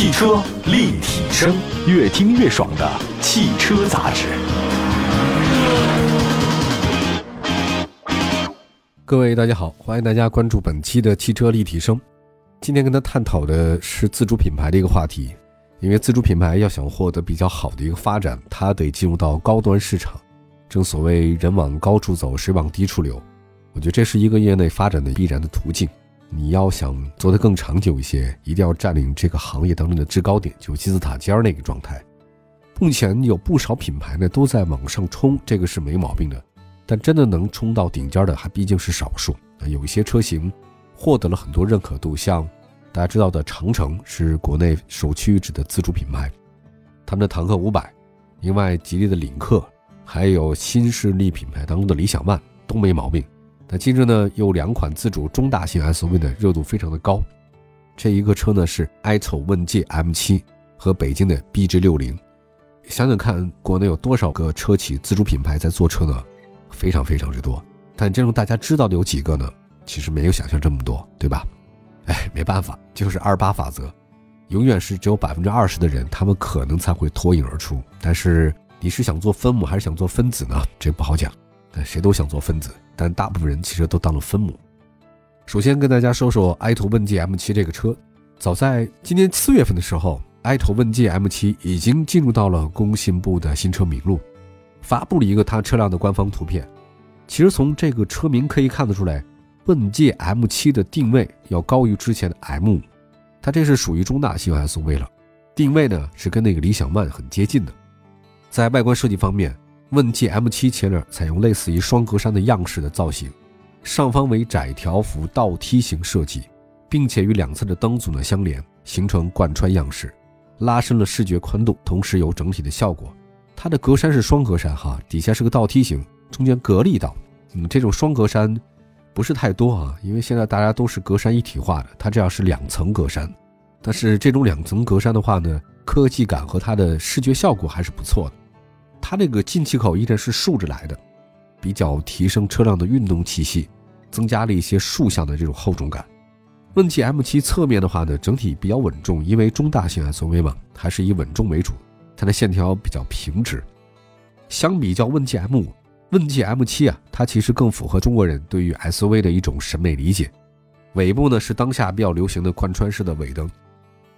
汽车立体声，越听越爽的汽车杂志。各位大家好，欢迎大家关注本期的汽车立体声。今天跟他探讨的是自主品牌的一个话题，因为自主品牌要想获得比较好的一个发展，它得进入到高端市场。正所谓人往高处走，水往低处流，我觉得这是一个业内发展的必然的途径。你要想做得更长久一些，一定要占领这个行业当中的制高点，就金字塔尖儿那个状态。目前有不少品牌呢都在往上冲，这个是没毛病的。但真的能冲到顶尖的还毕竟是少数。有一些车型获得了很多认可度，像大家知道的长城是国内首屈一指的自主品牌，他们的坦克五百，另外吉利的领克。还有新势力品牌当中的理想 ONE 都没毛病，那近日呢有两款自主中大型 SUV 的热度非常的高，这一个车呢是 iTO 问界 M7 和北京的 BG60，想想看国内有多少个车企自主品牌在做车呢？非常非常之多，但真正大家知道的有几个呢？其实没有想象这么多，对吧？哎，没办法，就是二八法则，永远是只有百分之二十的人，他们可能才会脱颖而出，但是。你是想做分母还是想做分子呢？这不好讲，但谁都想做分子，但大部分人其实都当了分母。首先跟大家说说埃图问界 M7 这个车，早在今年四月份的时候，埃图问界 M7 已经进入到了工信部的新车名录，发布了一个它车辆的官方图片。其实从这个车名可以看得出来，问界 M7 的定位要高于之前的 M5，它这是属于中大型 SUV 了，定位呢是跟那个理想 ONE 很接近的。在外观设计方面，问界 M7 前脸采用类似于双格栅的样式的造型，上方为窄条幅倒梯形设计，并且与两侧的灯组呢相连，形成贯穿样式，拉伸了视觉宽度，同时有整体的效果。它的格栅是双格栅哈，底下是个倒梯形，中间隔了一道。嗯，这种双格栅不是太多啊，因为现在大家都是格栅一体化的，它这样是两层格栅。但是这种两层格栅的话呢，科技感和它的视觉效果还是不错的。它这个进气口依然是竖着来的，比较提升车辆的运动气息，增加了一些竖向的这种厚重感。问界 M7 侧面的话呢，整体比较稳重，因为中大型 SUV 嘛，还是以稳重为主。它的线条比较平直，相比较问界 M5，问界 M7 啊，它其实更符合中国人对于 SUV 的一种审美理解。尾部呢是当下比较流行的贯穿式的尾灯，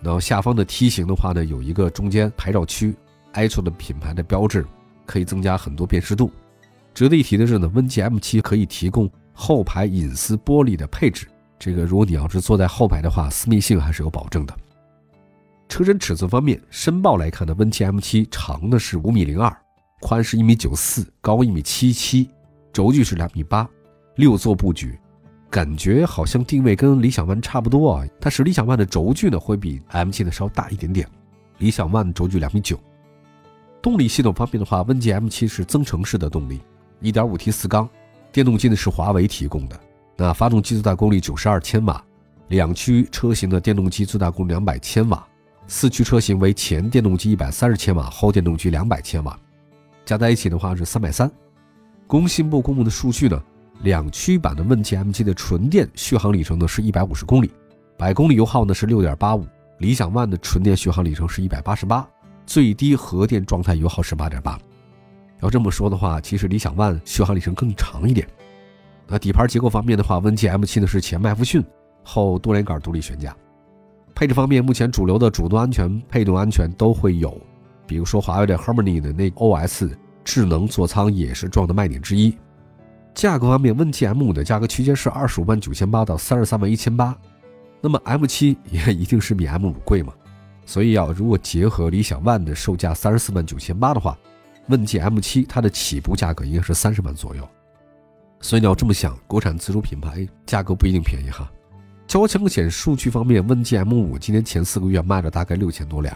然后下方的梯形的话呢，有一个中间牌照区。I 车的品牌的标志可以增加很多辨识度。值得一提的是呢，，Win7M7 可以提供后排隐私玻璃的配置。这个如果你要是坐在后排的话，私密性还是有保证的。车身尺寸方面，申报来看呢，，Win7M7 长的是五米零二，宽是一米九四，高一米七七，轴距是两米八，六座布局，感觉好像定位跟理想 ONE 差不多啊。但是理想 ONE 的轴距呢会比 M7 的稍大一点点，理想 ONE 轴距两米九。动力系统方面的话，问界 M7 是增程式的动力，1.5T 四缸，电动机呢是华为提供的。那发动机最大功率92千瓦，两驱车型的电动机最大功率200千瓦，四驱车型为前电动机130千瓦，后电动机200千瓦，加在一起的话是330。工信部公布的数据呢，两驱版的问界 M7 的纯电续航里程呢是150公里，百公里油耗呢是6.85，理想 ONE 的纯电续航里程是188。最低核电状态油耗是八点八，要这么说的话，其实理想 ONE 续航里程更长一点。那底盘结构方面的话，问界 M7 呢是前麦弗逊，后多连杆独立悬架。配置方面，目前主流的主动安全、配动安全都会有，比如说华为的 Harmony 的那 OS 智能座舱也是重要的卖点之一。价格方面，问界 M5 的价格区间是二十五万九千八到三十三万一千八，那么 M7 也一定是比 M5 贵嘛？所以啊，如果结合理想 ONE 的售价三十四万九千八的话，问界 M7 它的起步价格应该是三十万左右。所以你要这么想，国产自主品牌价格不一定便宜哈。交强险数据方面，问界 M5 今年前四个月卖了大概六千多辆，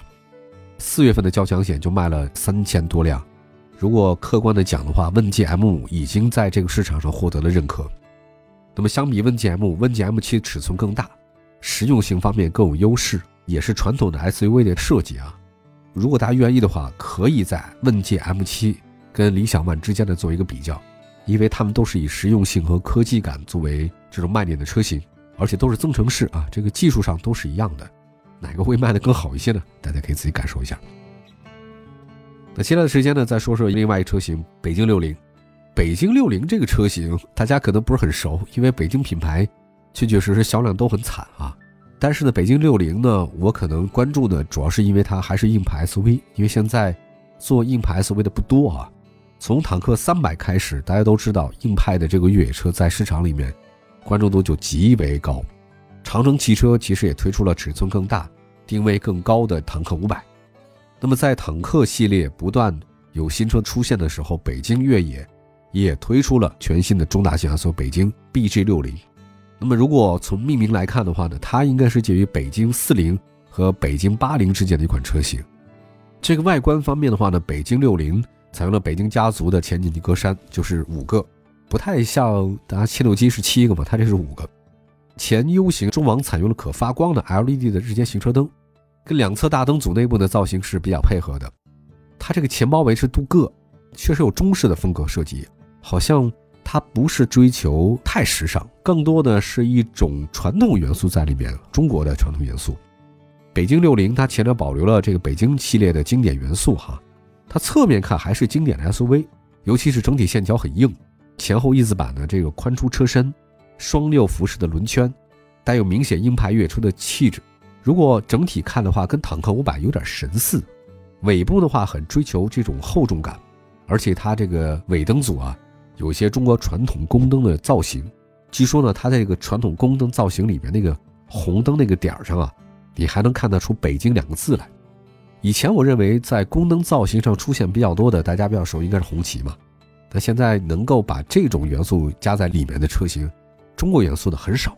四月份的交强险就卖了三千多辆。如果客观的讲的话，问界 M5 已经在这个市场上获得了认可。那么相比问界 M5，问界 M7 尺寸更大，实用性方面更有优势。也是传统的 SUV 的设计啊，如果大家愿意的话，可以在问界 M7 跟理想 ONE 之间的做一个比较，因为它们都是以实用性和科技感作为这种卖点的车型，而且都是增程式啊，这个技术上都是一样的。哪个会卖的更好一些呢？大家可以自己感受一下。那接下来的时间呢，再说说另外一车型北京六零。北京六零这个车型，大家可能不是很熟，因为北京品牌确确实实销量都很惨啊。但是呢，北京六零呢，我可能关注的主要是因为它还是硬派 SUV，因为现在做硬派 SUV 的不多啊。从坦克三百开始，大家都知道硬派的这个越野车在市场里面关注度就极为高。长城汽车其实也推出了尺寸更大、定位更高的坦克五百。那么在坦克系列不断有新车出现的时候，北京越野也推出了全新的中大型 SUV 北京 BG 六零。那么如果从命名来看的话呢，它应该是介于北京四零和北京八零之间的一款车型。这个外观方面的话呢，北京六零采用了北京家族的前进气格栅，就是五个，不太像大家切诺基是七个嘛，它这是五个。前 U 型中网采用了可发光的 LED 的日间行车灯。跟两侧大灯组内部的造型是比较配合的，它这个前包围是镀铬，确实有中式的风格设计，好像它不是追求太时尚，更多的是一种传统元素在里面，中国的传统元素。北京六零它前面保留了这个北京系列的经典元素哈，它侧面看还是经典的 SUV，尤其是整体线条很硬，前后翼子板的这个宽出车身，双六辐式的轮圈，带有明显硬派越野车的气质。如果整体看的话，跟坦克五百有点神似，尾部的话很追求这种厚重感，而且它这个尾灯组啊，有些中国传统宫灯的造型。据说呢，它在这个传统宫灯造型里面那个红灯那个点上啊，你还能看得出“北京”两个字来。以前我认为在宫灯造型上出现比较多的，大家比较熟应该是红旗嘛。那现在能够把这种元素加在里面的车型，中国元素的很少。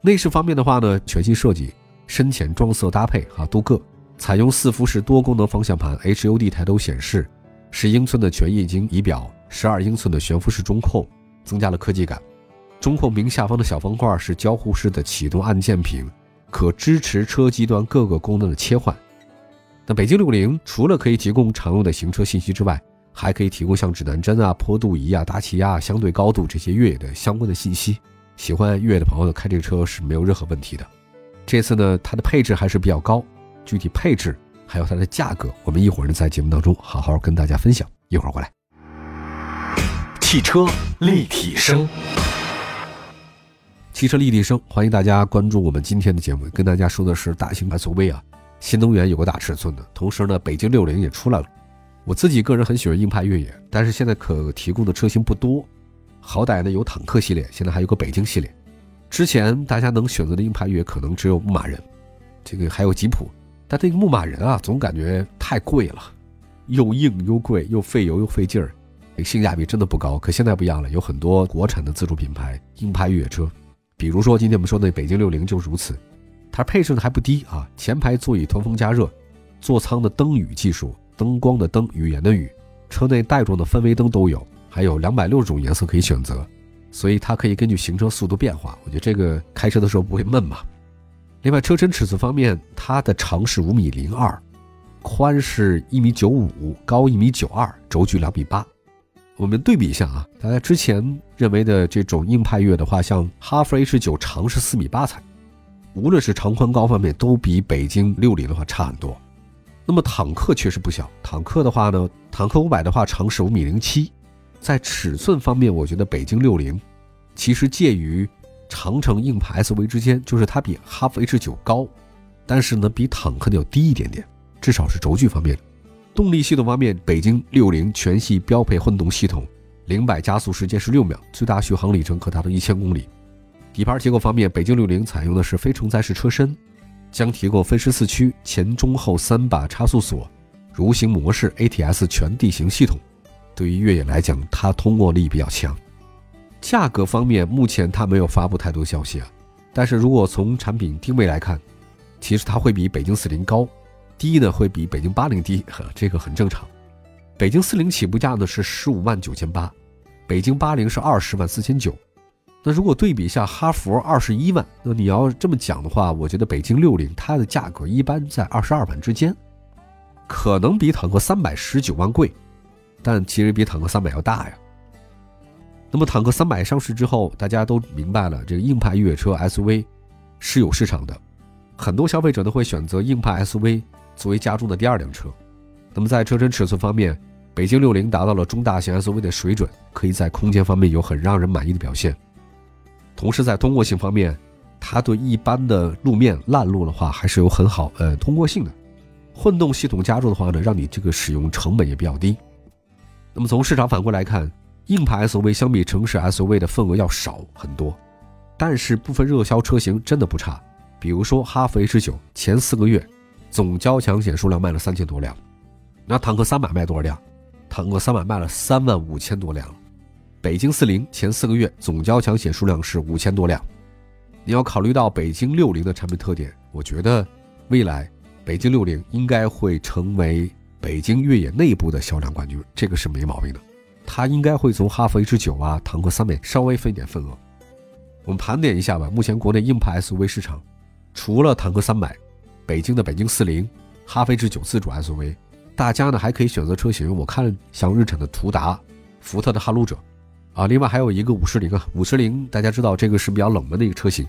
内饰方面的话呢，全新设计。深浅撞色搭配啊，镀铬，采用四辐式多功能方向盘，HUD 抬头显示，十英寸的全液晶仪表，十二英寸的悬浮式中控，增加了科技感。中控屏下方的小方块是交互式的启动按键屏，可支持车机端各个功能的切换。那北京六零除了可以提供常用的行车信息之外，还可以提供像指南针啊、坡度仪啊、大气压、相对高度这些越野的相关的信息。喜欢越野的朋友开这个车是没有任何问题的。这次呢，它的配置还是比较高，具体配置还有它的价格，我们一会儿呢在节目当中好好跟大家分享。一会儿回来，汽车立体声，汽车立体声，欢迎大家关注我们今天的节目。跟大家说的是大型 SUV 啊，新能源有个大尺寸的，同时呢，北京六零也出来了。我自己个人很喜欢硬派越野，但是现在可提供的车型不多，好歹呢有坦克系列，现在还有个北京系列。之前大家能选择的硬派越野可能只有牧马人，这个还有吉普，但这个牧马人啊，总感觉太贵了，又硬又贵，又费油又费劲儿，性价比真的不高。可现在不一样了，有很多国产的自主品牌硬派越野车，比如说今天我们说的北京六零就是如此，它配置呢还不低啊，前排座椅通风加热，座舱的灯语技术，灯光的灯，语言的语，车内带状的氛围灯都有，还有两百六十种颜色可以选择。所以它可以根据行车速度变化，我觉得这个开车的时候不会闷嘛。另外，车身尺寸方面，它的长是五米零二，宽是一米九五，高一米九二，轴距两米八。我们对比一下啊，大家之前认为的这种硬派越野的话，像哈弗 H 九长是四米八才，无论是长宽高方面都比北京六零的话差很多。那么坦克确实不小，坦克的话呢，坦克五百的话长是五米零七。在尺寸方面，我觉得北京六零其实介于长城硬派 SUV 之间，就是它比哈弗 H 九高，但是呢比坦克的要低一点点，至少是轴距方面的。动力系统方面，北京六零全系标配混动系统，零百加速时间是六秒，最大续航里程可达到一千公里。底盘结构方面，北京六零采用的是非承载式车身，将提供分时四驱、前中后三把差速锁、蠕行模式、ATS 全地形系统。对于越野来讲，它通过力比较强。价格方面，目前它没有发布太多消息啊。但是如果从产品定位来看，其实它会比北京四零高，低呢会比北京八零低，这个很正常。北京四零起步价呢是十五万九千八，北京八零是二十万四千九。那如果对比一下哈弗二十一万，那你要这么讲的话，我觉得北京六零它的价格一般在二十二万之间，可能比坦克三百十九万贵。但其实比坦克三百要大呀。那么坦克三百上市之后，大家都明白了，这个硬派越野车 SUV 是有市场的。很多消费者呢会选择硬派 SUV 作为家中的第二辆车。那么在车身尺寸方面，北京六零达到了中大型 SUV 的水准，可以在空间方面有很让人满意的表现。同时在通过性方面，它对一般的路面烂路的话还是有很好呃通过性的。混动系统加入的话呢，让你这个使用成本也比较低。那么从市场反馈来看，硬派 SUV 相比城市 SUV 的份额要少很多，但是部分热销车型真的不差。比如说哈弗 H 九前四个月总交强险数量？卖了三千多辆，那坦克三百卖多少辆？坦克三百卖了三万五千多辆。北京四零前四个月总交强险数量？是五千多辆。你要考虑到北京六零的产品特点，我觉得未来北京六零应该会成为。北京越野内部的销量？冠军，这个是没毛病的。它应该会从哈弗 H 九啊、坦克三百稍微分一点份额。我们盘点一下吧。目前国内硬派 SUV 市场，除了坦克三百，北京的北京四零、哈弗 H 九自主 SUV，大家呢还可以选择车型。我看像日产的途达、福特的撼路者，啊，另外还有一个五十铃啊，五十铃大家知道这个是比较冷门的一个车型，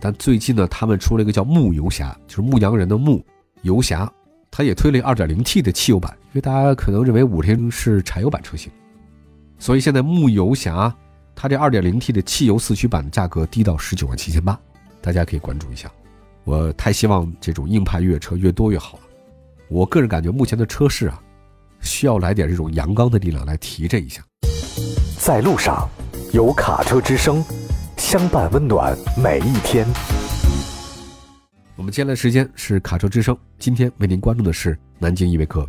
但最近呢，他们出了一个叫牧游侠，就是牧羊人的牧游侠。它也推了 2.0T 的汽油版，因为大家可能认为五菱是柴油版车型，所以现在牧游侠它这 2.0T 的汽油四驱版的价格低到十九万七千八，大家可以关注一下。我太希望这种硬派越野车越多越好了。我个人感觉目前的车市啊，需要来点这种阳刚的力量来提振一下。在路上，有卡车之声，相伴温暖每一天。我们接下来时间是卡车之声，今天为您关注的是南京依维柯。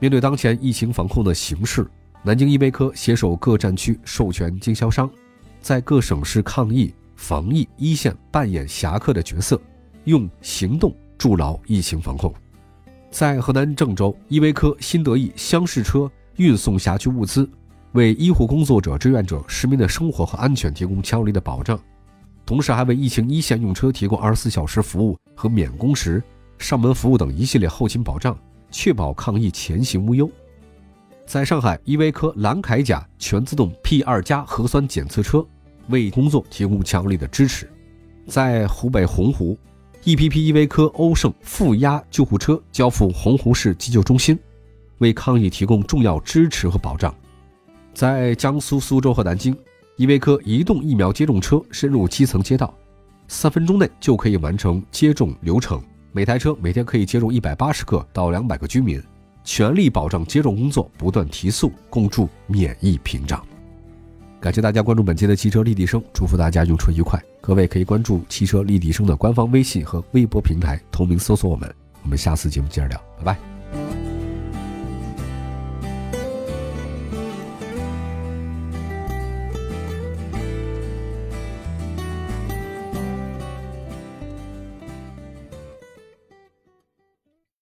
面对当前疫情防控的形势，南京依维柯携手各战区授权经销商，在各省市抗疫防疫一线扮演侠客的角色，用行动筑牢疫情防控。在河南郑州，依维柯新得意厢式车运送辖区物资，为医护工作者、志愿者、市民的生活和安全提供强有力的保障。同时还为疫情一线用车提供二十四小时服务和免工时、上门服务等一系列后勤保障，确保抗疫前行无忧。在上海，依维柯蓝铠甲全自动 P 二加核酸检测车为工作提供强有力的支持。在湖北洪湖，一批批依维柯欧胜负压救护车交付洪湖市急救中心，为抗疫提供重要支持和保障。在江苏苏州和南京。依维柯移动疫苗接种车深入基层街道，三分钟内就可以完成接种流程。每台车每天可以接种一百八十个到两百个居民，全力保障接种工作不断提速，共筑免疫屏障。感谢大家关注本期的汽车立体声，祝福大家用车愉快。各位可以关注汽车立体声的官方微信和微博平台，同名搜索我们。我们下次节目接着聊，拜拜。